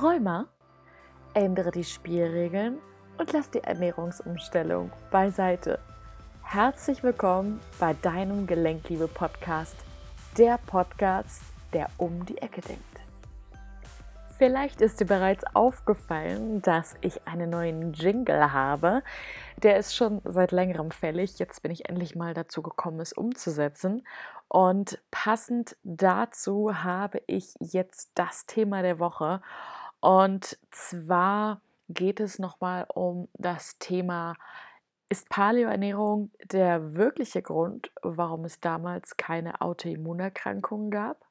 Rheuma? Ändere die Spielregeln und lass die Ernährungsumstellung beiseite. Herzlich willkommen bei deinem Gelenkliebe-Podcast, der Podcast, der um die Ecke denkt. Vielleicht ist dir bereits aufgefallen, dass ich einen neuen Jingle habe. Der ist schon seit längerem fällig. Jetzt bin ich endlich mal dazu gekommen, es umzusetzen. Und passend dazu habe ich jetzt das Thema der Woche. Und zwar geht es nochmal um das Thema, ist Paleoernährung der wirkliche Grund, warum es damals keine Autoimmunerkrankungen gab?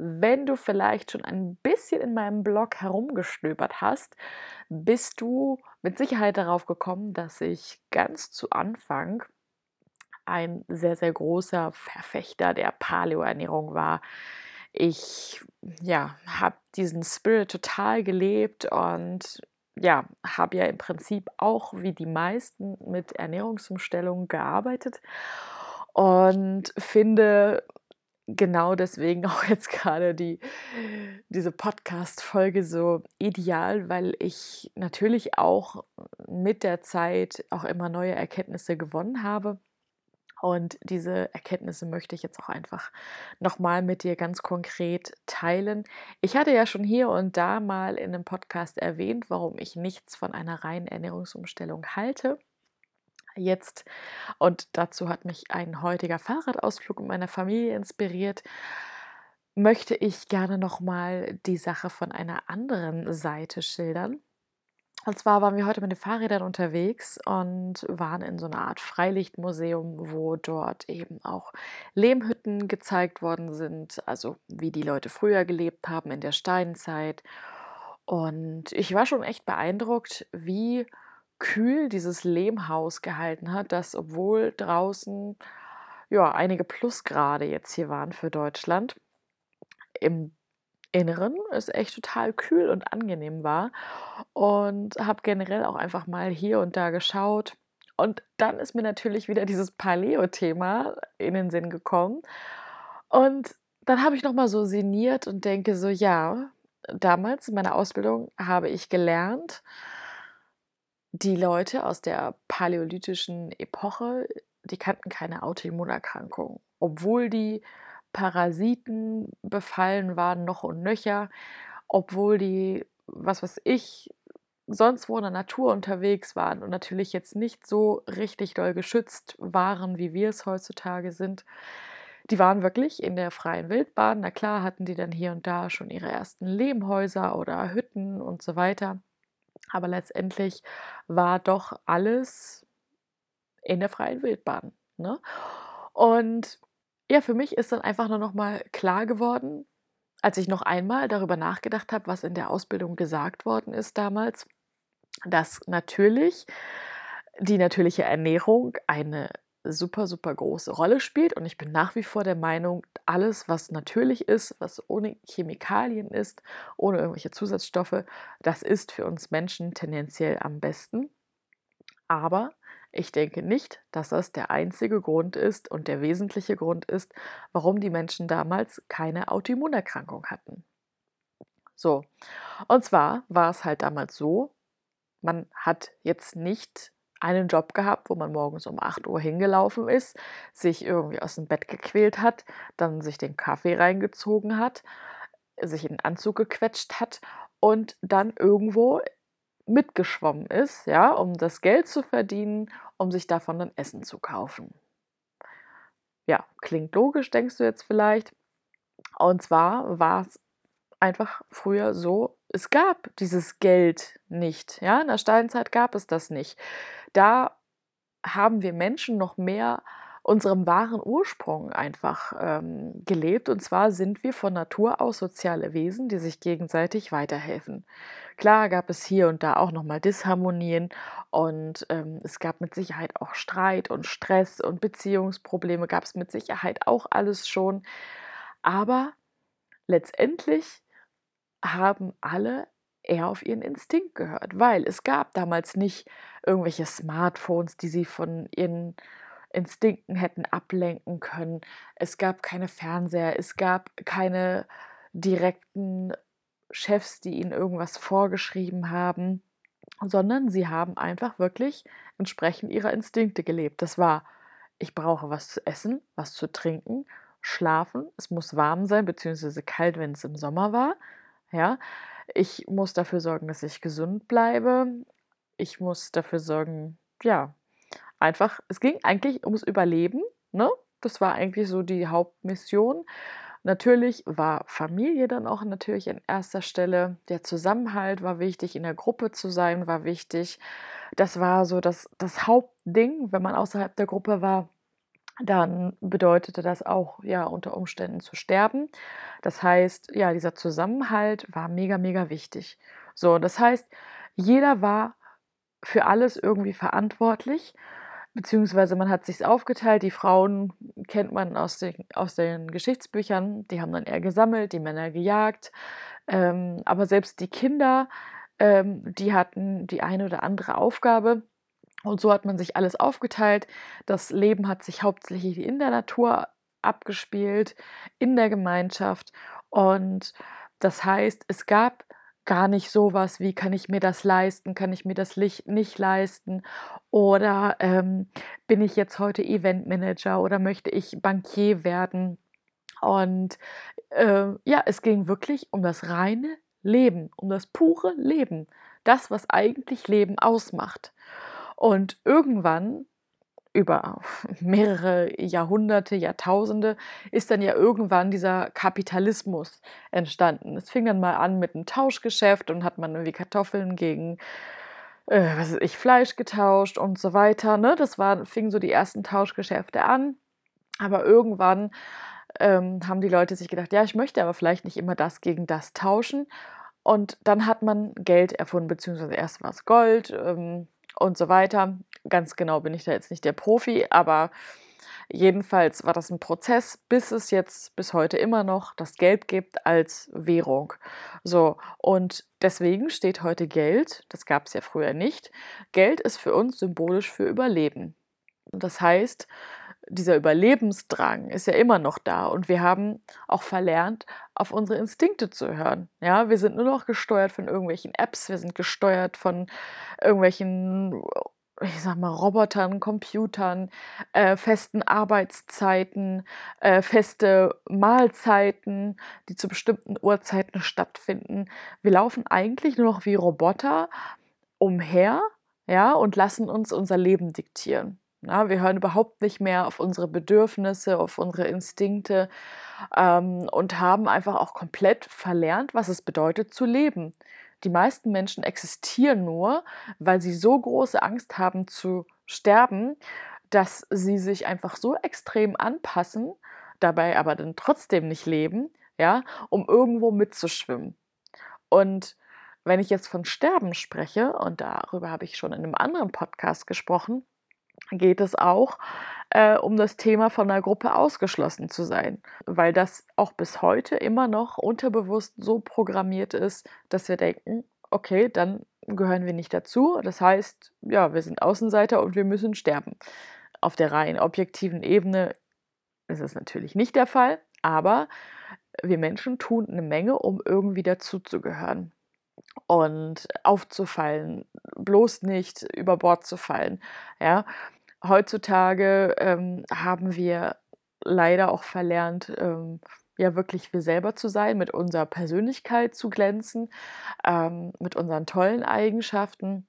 wenn du vielleicht schon ein bisschen in meinem Blog herumgestöbert hast, bist du mit Sicherheit darauf gekommen, dass ich ganz zu Anfang ein sehr, sehr großer Verfechter der Paleoernährung war. Ich ja, habe diesen Spirit total gelebt und ja, habe ja im Prinzip auch wie die meisten mit Ernährungsumstellungen gearbeitet und finde genau deswegen auch jetzt gerade die, diese Podcast-Folge so ideal, weil ich natürlich auch mit der Zeit auch immer neue Erkenntnisse gewonnen habe. Und diese Erkenntnisse möchte ich jetzt auch einfach nochmal mit dir ganz konkret teilen. Ich hatte ja schon hier und da mal in einem Podcast erwähnt, warum ich nichts von einer reinen Ernährungsumstellung halte jetzt. Und dazu hat mich ein heutiger Fahrradausflug mit meiner Familie inspiriert. Möchte ich gerne nochmal die Sache von einer anderen Seite schildern. Und zwar waren wir heute mit den Fahrrädern unterwegs und waren in so einer Art Freilichtmuseum, wo dort eben auch Lehmhütten gezeigt worden sind, also wie die Leute früher gelebt haben in der Steinzeit. Und ich war schon echt beeindruckt, wie kühl dieses Lehmhaus gehalten hat, dass obwohl draußen ja einige Plusgrade jetzt hier waren für Deutschland, im Inneren es echt total kühl und angenehm war und habe generell auch einfach mal hier und da geschaut. Und dann ist mir natürlich wieder dieses Paleo-Thema in den Sinn gekommen. Und dann habe ich nochmal so sinniert und denke so, ja, damals in meiner Ausbildung habe ich gelernt, die Leute aus der paläolithischen Epoche, die kannten keine Autoimmunerkrankung, obwohl die Parasiten befallen waren noch und nöcher, obwohl die, was weiß ich, sonst wo in der Natur unterwegs waren und natürlich jetzt nicht so richtig doll geschützt waren, wie wir es heutzutage sind. Die waren wirklich in der freien Wildbahn. Na klar hatten die dann hier und da schon ihre ersten Lehmhäuser oder Hütten und so weiter. Aber letztendlich war doch alles in der freien Wildbahn. Ne? Und ja, für mich ist dann einfach nur noch mal klar geworden, als ich noch einmal darüber nachgedacht habe, was in der Ausbildung gesagt worden ist damals, dass natürlich die natürliche Ernährung eine super, super große Rolle spielt. Und ich bin nach wie vor der Meinung, alles, was natürlich ist, was ohne Chemikalien ist, ohne irgendwelche Zusatzstoffe, das ist für uns Menschen tendenziell am besten. Aber ich denke nicht, dass das der einzige Grund ist und der wesentliche Grund ist, warum die Menschen damals keine Autoimmunerkrankung hatten. So, und zwar war es halt damals so, man hat jetzt nicht einen Job gehabt, wo man morgens um 8 Uhr hingelaufen ist, sich irgendwie aus dem Bett gequält hat, dann sich den Kaffee reingezogen hat, sich in den Anzug gequetscht hat und dann irgendwo mitgeschwommen ist, ja, um das Geld zu verdienen, um sich davon dann Essen zu kaufen. Ja, klingt logisch, denkst du jetzt vielleicht. Und zwar war es einfach früher so, es gab dieses Geld nicht. Ja, in der Steinzeit gab es das nicht da haben wir Menschen noch mehr unserem wahren Ursprung einfach ähm, gelebt. Und zwar sind wir von Natur aus soziale Wesen, die sich gegenseitig weiterhelfen. Klar gab es hier und da auch nochmal Disharmonien und ähm, es gab mit Sicherheit auch Streit und Stress und Beziehungsprobleme, gab es mit Sicherheit auch alles schon. Aber letztendlich haben alle eher auf ihren Instinkt gehört, weil es gab damals nicht irgendwelche Smartphones, die sie von ihren Instinkten hätten ablenken können. Es gab keine Fernseher, es gab keine direkten Chefs, die ihnen irgendwas vorgeschrieben haben, sondern sie haben einfach wirklich entsprechend ihrer Instinkte gelebt. Das war, ich brauche was zu essen, was zu trinken, schlafen, es muss warm sein, beziehungsweise kalt, wenn es im Sommer war. Ja, ich muss dafür sorgen, dass ich gesund bleibe. Ich muss dafür sorgen, ja, einfach, es ging eigentlich ums Überleben, ne? Das war eigentlich so die Hauptmission. Natürlich war Familie dann auch natürlich an erster Stelle. Der Zusammenhalt war wichtig, in der Gruppe zu sein war wichtig. Das war so das, das Hauptding. Wenn man außerhalb der Gruppe war, dann bedeutete das auch ja unter Umständen zu sterben. Das heißt, ja, dieser Zusammenhalt war mega, mega wichtig. So, das heißt, jeder war für alles irgendwie verantwortlich Beziehungsweise man hat sich aufgeteilt. Die Frauen kennt man aus den, aus den Geschichtsbüchern, die haben dann eher gesammelt, die Männer gejagt. Ähm, aber selbst die Kinder, ähm, die hatten die eine oder andere Aufgabe. Und so hat man sich alles aufgeteilt. Das Leben hat sich hauptsächlich in der Natur abgespielt, in der Gemeinschaft. Und das heißt, es gab gar nicht sowas wie, kann ich mir das leisten, kann ich mir das nicht leisten oder ähm, bin ich jetzt heute Eventmanager oder möchte ich Bankier werden. Und äh, ja, es ging wirklich um das reine Leben, um das pure Leben, das, was eigentlich Leben ausmacht. Und irgendwann über mehrere Jahrhunderte, Jahrtausende ist dann ja irgendwann dieser Kapitalismus entstanden. Es fing dann mal an mit einem Tauschgeschäft und hat man irgendwie Kartoffeln gegen äh, was weiß ich, Fleisch getauscht und so weiter. Ne? Das war, fing so die ersten Tauschgeschäfte an. Aber irgendwann ähm, haben die Leute sich gedacht, ja, ich möchte aber vielleicht nicht immer das gegen das tauschen. Und dann hat man Geld erfunden, beziehungsweise erst war es Gold. Ähm, und so weiter. Ganz genau bin ich da jetzt nicht der Profi, aber jedenfalls war das ein Prozess, bis es jetzt bis heute immer noch das Geld gibt als Währung. So, und deswegen steht heute Geld, das gab es ja früher nicht. Geld ist für uns symbolisch für Überleben. Das heißt, dieser Überlebensdrang ist ja immer noch da und wir haben auch verlernt, auf unsere Instinkte zu hören. Ja, wir sind nur noch gesteuert von irgendwelchen Apps, wir sind gesteuert von irgendwelchen, ich sag mal, Robotern, Computern, äh, festen Arbeitszeiten, äh, feste Mahlzeiten, die zu bestimmten Uhrzeiten stattfinden. Wir laufen eigentlich nur noch wie Roboter umher, ja, und lassen uns unser Leben diktieren. Ja, wir hören überhaupt nicht mehr auf unsere Bedürfnisse, auf unsere Instinkte ähm, und haben einfach auch komplett verlernt, was es bedeutet zu leben. Die meisten Menschen existieren nur, weil sie so große Angst haben zu sterben, dass sie sich einfach so extrem anpassen, dabei aber dann trotzdem nicht leben, ja, um irgendwo mitzuschwimmen. Und wenn ich jetzt von Sterben spreche, und darüber habe ich schon in einem anderen Podcast gesprochen, geht es auch äh, um das Thema von einer Gruppe ausgeschlossen zu sein, weil das auch bis heute immer noch unterbewusst so programmiert ist, dass wir denken, okay, dann gehören wir nicht dazu. Das heißt, ja, wir sind Außenseiter und wir müssen sterben. Auf der rein objektiven Ebene ist es natürlich nicht der Fall, aber wir Menschen tun eine Menge, um irgendwie dazuzugehören und aufzufallen, bloß nicht über Bord zu fallen. Ja, heutzutage ähm, haben wir leider auch verlernt, ähm, ja wirklich wir selber zu sein, mit unserer Persönlichkeit zu glänzen, ähm, mit unseren tollen Eigenschaften.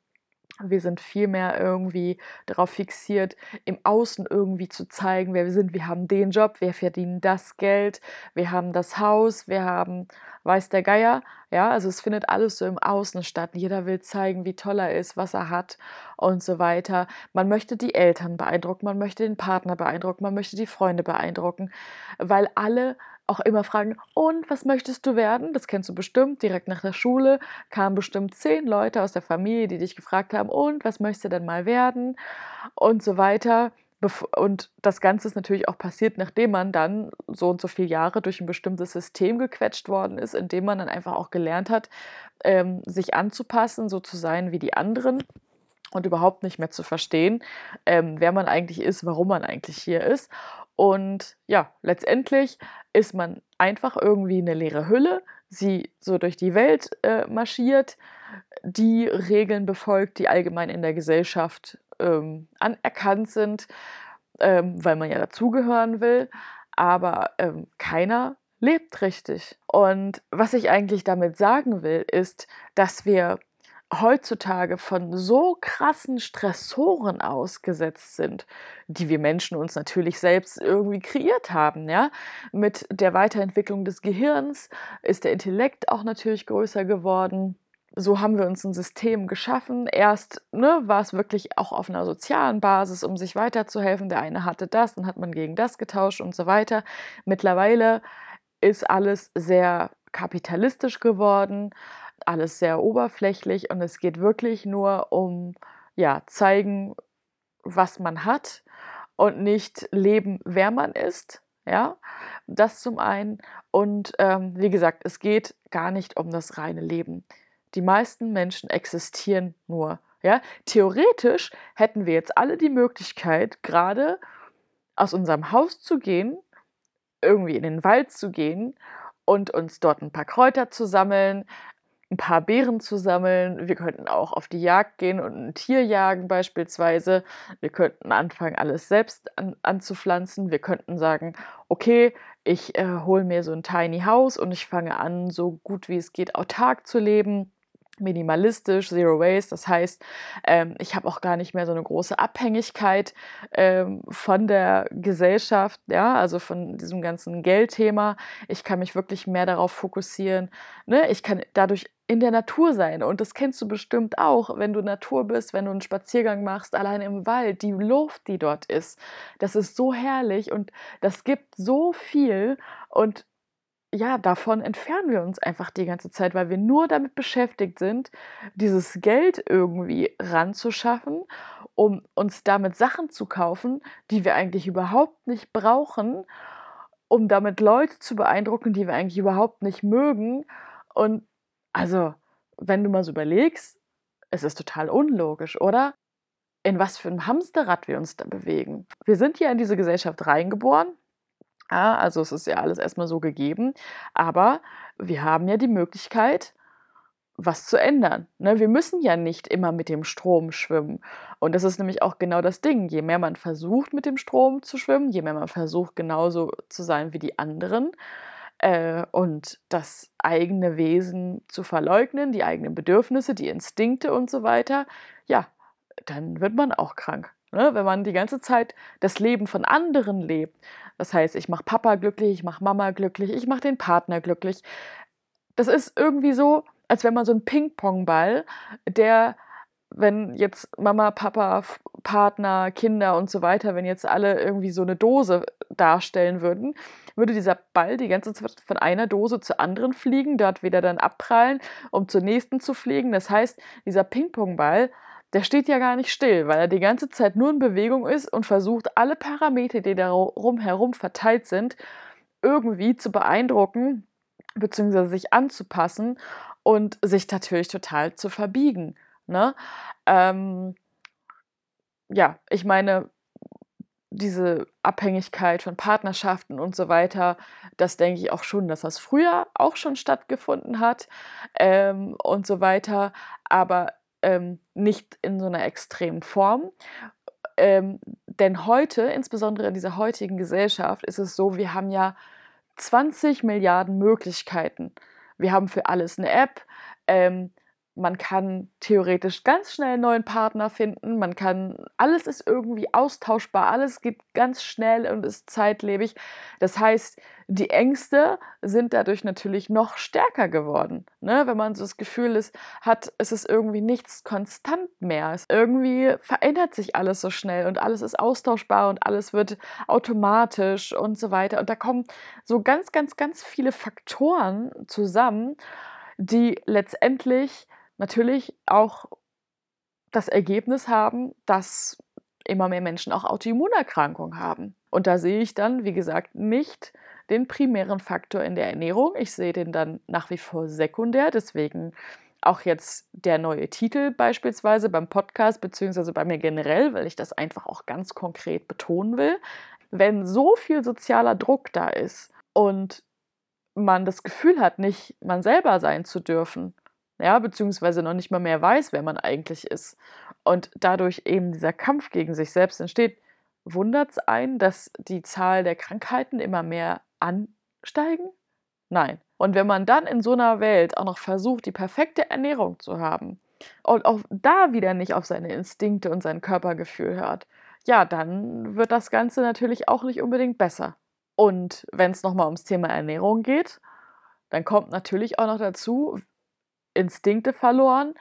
Wir sind viel mehr irgendwie darauf fixiert, im Außen irgendwie zu zeigen, wer wir sind. Wir haben den Job, wir verdienen das Geld, wir haben das Haus, wir haben, weiß der Geier. Ja, also es findet alles so im Außen statt. Jeder will zeigen, wie toll er ist, was er hat und so weiter. Man möchte die Eltern beeindrucken, man möchte den Partner beeindrucken, man möchte die Freunde beeindrucken, weil alle auch immer fragen, und was möchtest du werden? Das kennst du bestimmt. Direkt nach der Schule kamen bestimmt zehn Leute aus der Familie, die dich gefragt haben, und was möchtest du denn mal werden? Und so weiter. Und das Ganze ist natürlich auch passiert, nachdem man dann so und so viele Jahre durch ein bestimmtes System gequetscht worden ist, indem man dann einfach auch gelernt hat, ähm, sich anzupassen, so zu sein wie die anderen und überhaupt nicht mehr zu verstehen, ähm, wer man eigentlich ist, warum man eigentlich hier ist. Und ja, letztendlich ist man einfach irgendwie eine leere Hülle, sie so durch die Welt äh, marschiert, die Regeln befolgt, die allgemein in der Gesellschaft ähm, anerkannt sind, ähm, weil man ja dazugehören will, aber ähm, keiner lebt richtig. Und was ich eigentlich damit sagen will, ist, dass wir heutzutage von so krassen Stressoren ausgesetzt sind, die wir Menschen uns natürlich selbst irgendwie kreiert haben, ja. Mit der Weiterentwicklung des Gehirns ist der Intellekt auch natürlich größer geworden. So haben wir uns ein System geschaffen. Erst ne, war es wirklich auch auf einer sozialen Basis, um sich weiterzuhelfen. Der eine hatte das, dann hat man gegen das getauscht und so weiter. Mittlerweile ist alles sehr kapitalistisch geworden alles sehr oberflächlich und es geht wirklich nur um ja, zeigen, was man hat und nicht leben, wer man ist. Ja, das zum einen. Und ähm, wie gesagt, es geht gar nicht um das reine Leben. Die meisten Menschen existieren nur. Ja, theoretisch hätten wir jetzt alle die Möglichkeit, gerade aus unserem Haus zu gehen, irgendwie in den Wald zu gehen und uns dort ein paar Kräuter zu sammeln, ein paar Beeren zu sammeln. Wir könnten auch auf die Jagd gehen und ein Tier jagen beispielsweise. Wir könnten anfangen, alles selbst an, anzupflanzen. Wir könnten sagen, okay, ich äh, hole mir so ein Tiny House und ich fange an, so gut wie es geht, autark zu leben minimalistisch, Zero Waste. Das heißt, ähm, ich habe auch gar nicht mehr so eine große Abhängigkeit ähm, von der Gesellschaft, ja, also von diesem ganzen Geldthema. Ich kann mich wirklich mehr darauf fokussieren. Ne? Ich kann dadurch in der Natur sein. Und das kennst du bestimmt auch, wenn du Natur bist, wenn du einen Spaziergang machst, allein im Wald, die Luft, die dort ist. Das ist so herrlich und das gibt so viel. Und ja, davon entfernen wir uns einfach die ganze Zeit, weil wir nur damit beschäftigt sind, dieses Geld irgendwie ranzuschaffen, um uns damit Sachen zu kaufen, die wir eigentlich überhaupt nicht brauchen, um damit Leute zu beeindrucken, die wir eigentlich überhaupt nicht mögen. Und also, wenn du mal so überlegst, es ist total unlogisch, oder? In was für einem Hamsterrad wir uns da bewegen. Wir sind ja in diese Gesellschaft reingeboren, ja, also es ist ja alles erstmal so gegeben, aber wir haben ja die Möglichkeit, was zu ändern. Ne? Wir müssen ja nicht immer mit dem Strom schwimmen. Und das ist nämlich auch genau das Ding. Je mehr man versucht, mit dem Strom zu schwimmen, je mehr man versucht, genauso zu sein wie die anderen äh, und das eigene Wesen zu verleugnen, die eigenen Bedürfnisse, die Instinkte und so weiter, ja, dann wird man auch krank. Ne? Wenn man die ganze Zeit das Leben von anderen lebt, das heißt, ich mache Papa glücklich, ich mache Mama glücklich, ich mache den Partner glücklich. Das ist irgendwie so, als wenn man so ein Ping-Pong-Ball, der, wenn jetzt Mama, Papa, Partner, Kinder und so weiter, wenn jetzt alle irgendwie so eine Dose darstellen würden, würde dieser Ball die ganze Zeit von einer Dose zur anderen fliegen, dort wieder dann abprallen, um zur nächsten zu fliegen. Das heißt, dieser Ping-Pong-Ball der steht ja gar nicht still, weil er die ganze Zeit nur in Bewegung ist und versucht, alle Parameter, die darum herum verteilt sind, irgendwie zu beeindrucken bzw. sich anzupassen und sich natürlich total zu verbiegen. Ne? Ähm, ja, ich meine, diese Abhängigkeit von Partnerschaften und so weiter, das denke ich auch schon, dass das früher auch schon stattgefunden hat ähm, und so weiter. Aber ähm, nicht in so einer extremen Form. Ähm, denn heute, insbesondere in dieser heutigen Gesellschaft, ist es so, wir haben ja 20 Milliarden Möglichkeiten. Wir haben für alles eine App. Ähm, man kann theoretisch ganz schnell einen neuen Partner finden. Man kann, alles ist irgendwie austauschbar, alles geht ganz schnell und ist zeitlebig. Das heißt, die Ängste sind dadurch natürlich noch stärker geworden. Ne? Wenn man so das Gefühl ist, hat, es ist irgendwie nichts konstant mehr. Es irgendwie verändert sich alles so schnell und alles ist austauschbar und alles wird automatisch und so weiter. Und da kommen so ganz, ganz, ganz viele Faktoren zusammen, die letztendlich natürlich auch das Ergebnis haben, dass immer mehr Menschen auch Autoimmunerkrankungen haben. Und da sehe ich dann, wie gesagt, nicht den primären Faktor in der Ernährung. Ich sehe den dann nach wie vor sekundär. Deswegen auch jetzt der neue Titel beispielsweise beim Podcast, beziehungsweise bei mir generell, weil ich das einfach auch ganz konkret betonen will. wenn so viel sozialer Druck da ist und man das Gefühl hat, nicht man selber sein zu dürfen, ja, beziehungsweise noch nicht mal mehr weiß, wer man eigentlich ist und dadurch eben dieser Kampf gegen sich selbst entsteht, wundert es einen, dass die Zahl der Krankheiten immer mehr ansteigen? Nein. Und wenn man dann in so einer Welt auch noch versucht, die perfekte Ernährung zu haben und auch da wieder nicht auf seine Instinkte und sein Körpergefühl hört, ja, dann wird das Ganze natürlich auch nicht unbedingt besser. Und wenn es nochmal ums Thema Ernährung geht, dann kommt natürlich auch noch dazu, Instinkte verloren.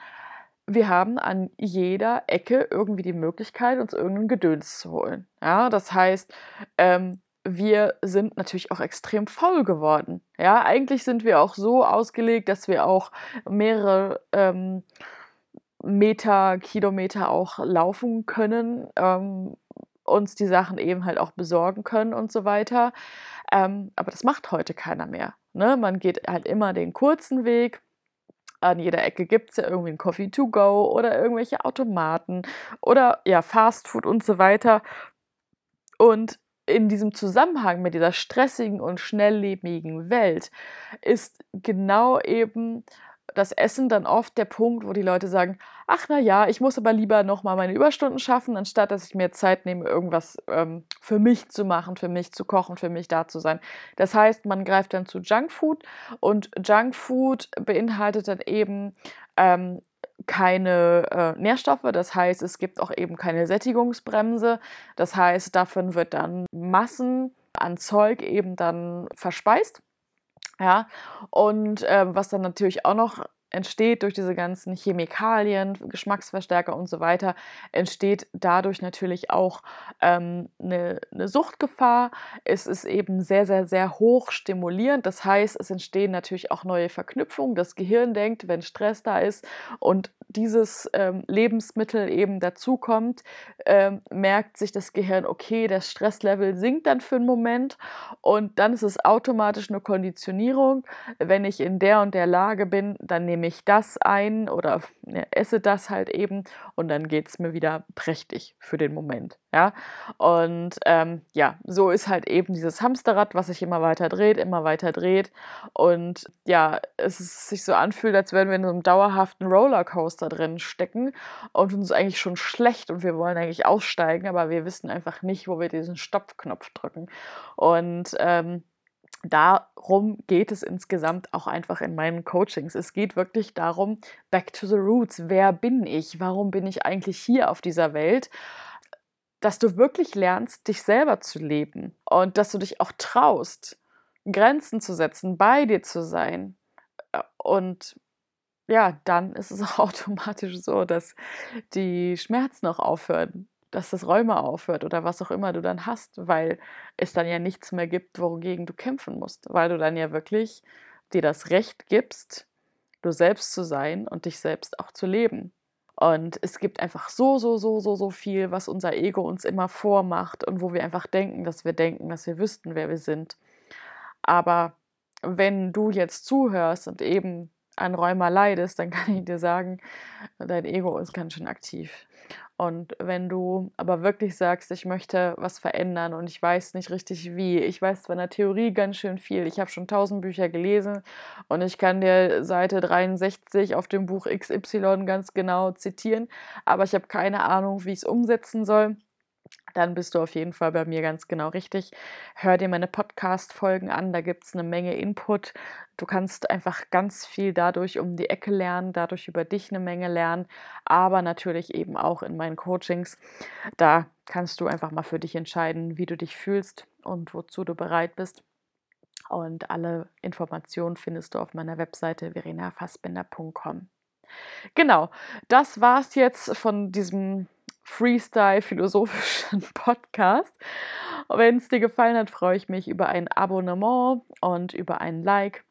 Wir haben an jeder Ecke irgendwie die Möglichkeit, uns irgendein Gedöns zu holen. Ja, das heißt, ähm, wir sind natürlich auch extrem faul geworden. Ja, eigentlich sind wir auch so ausgelegt, dass wir auch mehrere ähm, Meter, Kilometer auch laufen können, ähm, uns die Sachen eben halt auch besorgen können und so weiter. Ähm, aber das macht heute keiner mehr. Ne? Man geht halt immer den kurzen Weg. An jeder Ecke gibt es ja irgendwie ein Coffee to go oder irgendwelche Automaten oder ja, Fast Food und so weiter. Und in diesem Zusammenhang mit dieser stressigen und schnelllebigen Welt ist genau eben das Essen dann oft der Punkt, wo die Leute sagen, ach na ja, ich muss aber lieber noch mal meine Überstunden schaffen, anstatt dass ich mir Zeit nehme, irgendwas ähm, für mich zu machen, für mich zu kochen, für mich da zu sein. Das heißt, man greift dann zu Junkfood und Junkfood beinhaltet dann eben ähm, keine äh, Nährstoffe, das heißt, es gibt auch eben keine Sättigungsbremse, das heißt, davon wird dann Massen an Zeug eben dann verspeist ja, und ähm, was dann natürlich auch noch entsteht durch diese ganzen Chemikalien, Geschmacksverstärker und so weiter, entsteht dadurch natürlich auch ähm, eine, eine Suchtgefahr. Es ist eben sehr, sehr, sehr hoch stimulierend. Das heißt, es entstehen natürlich auch neue Verknüpfungen. Das Gehirn denkt, wenn Stress da ist und dieses ähm, Lebensmittel eben dazukommt, ähm, merkt sich das Gehirn, okay, das Stresslevel sinkt dann für einen Moment und dann ist es automatisch eine Konditionierung. Wenn ich in der und der Lage bin, dann nehme ich das ein oder ja, esse das halt eben und dann geht es mir wieder prächtig für den Moment. Ja, und ähm, ja, so ist halt eben dieses Hamsterrad, was sich immer weiter dreht, immer weiter dreht und ja, es sich so anfühlt, als würden wir in so einem dauerhaften Rollercoaster drin stecken und uns eigentlich schon schlecht und wir wollen eigentlich aussteigen, aber wir wissen einfach nicht, wo wir diesen Stoppknopf drücken. Und ähm, darum geht es insgesamt auch einfach in meinen Coachings. Es geht wirklich darum, back to the roots. Wer bin ich? Warum bin ich eigentlich hier auf dieser Welt? Dass du wirklich lernst, dich selber zu leben und dass du dich auch traust, Grenzen zu setzen, bei dir zu sein. Und ja, dann ist es auch automatisch so, dass die Schmerzen auch aufhören dass das Rheuma aufhört oder was auch immer du dann hast, weil es dann ja nichts mehr gibt, wogegen du kämpfen musst, weil du dann ja wirklich dir das Recht gibst, du selbst zu sein und dich selbst auch zu leben. Und es gibt einfach so, so, so, so, so viel, was unser Ego uns immer vormacht und wo wir einfach denken, dass wir denken, dass wir wüssten, wer wir sind. Aber wenn du jetzt zuhörst und eben an Rheuma leidest, dann kann ich dir sagen, dein Ego ist ganz schön aktiv. Und wenn du aber wirklich sagst, ich möchte was verändern und ich weiß nicht richtig wie, ich weiß zwar in der Theorie ganz schön viel, ich habe schon tausend Bücher gelesen und ich kann dir Seite 63 auf dem Buch XY ganz genau zitieren, aber ich habe keine Ahnung, wie ich es umsetzen soll dann bist du auf jeden Fall bei mir ganz genau richtig. Hör dir meine Podcast-Folgen an, da gibt es eine Menge Input. Du kannst einfach ganz viel dadurch um die Ecke lernen, dadurch über dich eine Menge lernen, aber natürlich eben auch in meinen Coachings. Da kannst du einfach mal für dich entscheiden, wie du dich fühlst und wozu du bereit bist. Und alle Informationen findest du auf meiner Webseite verenafassbinder.com. Genau, das war es jetzt von diesem Freestyle-philosophischen Podcast. Wenn es dir gefallen hat, freue ich mich über ein Abonnement und über ein Like.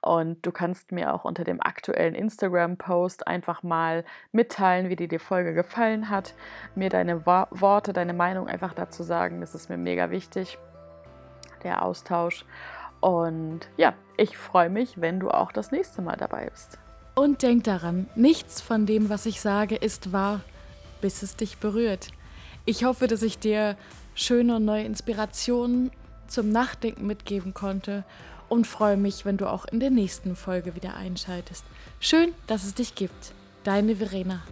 Und du kannst mir auch unter dem aktuellen Instagram-Post einfach mal mitteilen, wie dir die Folge gefallen hat. Mir deine Worte, deine Meinung einfach dazu sagen. Das ist mir mega wichtig, der Austausch. Und ja, ich freue mich, wenn du auch das nächste Mal dabei bist. Und denk daran, nichts von dem, was ich sage, ist wahr bis es dich berührt. Ich hoffe, dass ich dir schöne und neue Inspirationen zum Nachdenken mitgeben konnte und freue mich, wenn du auch in der nächsten Folge wieder einschaltest. Schön, dass es dich gibt. Deine Verena.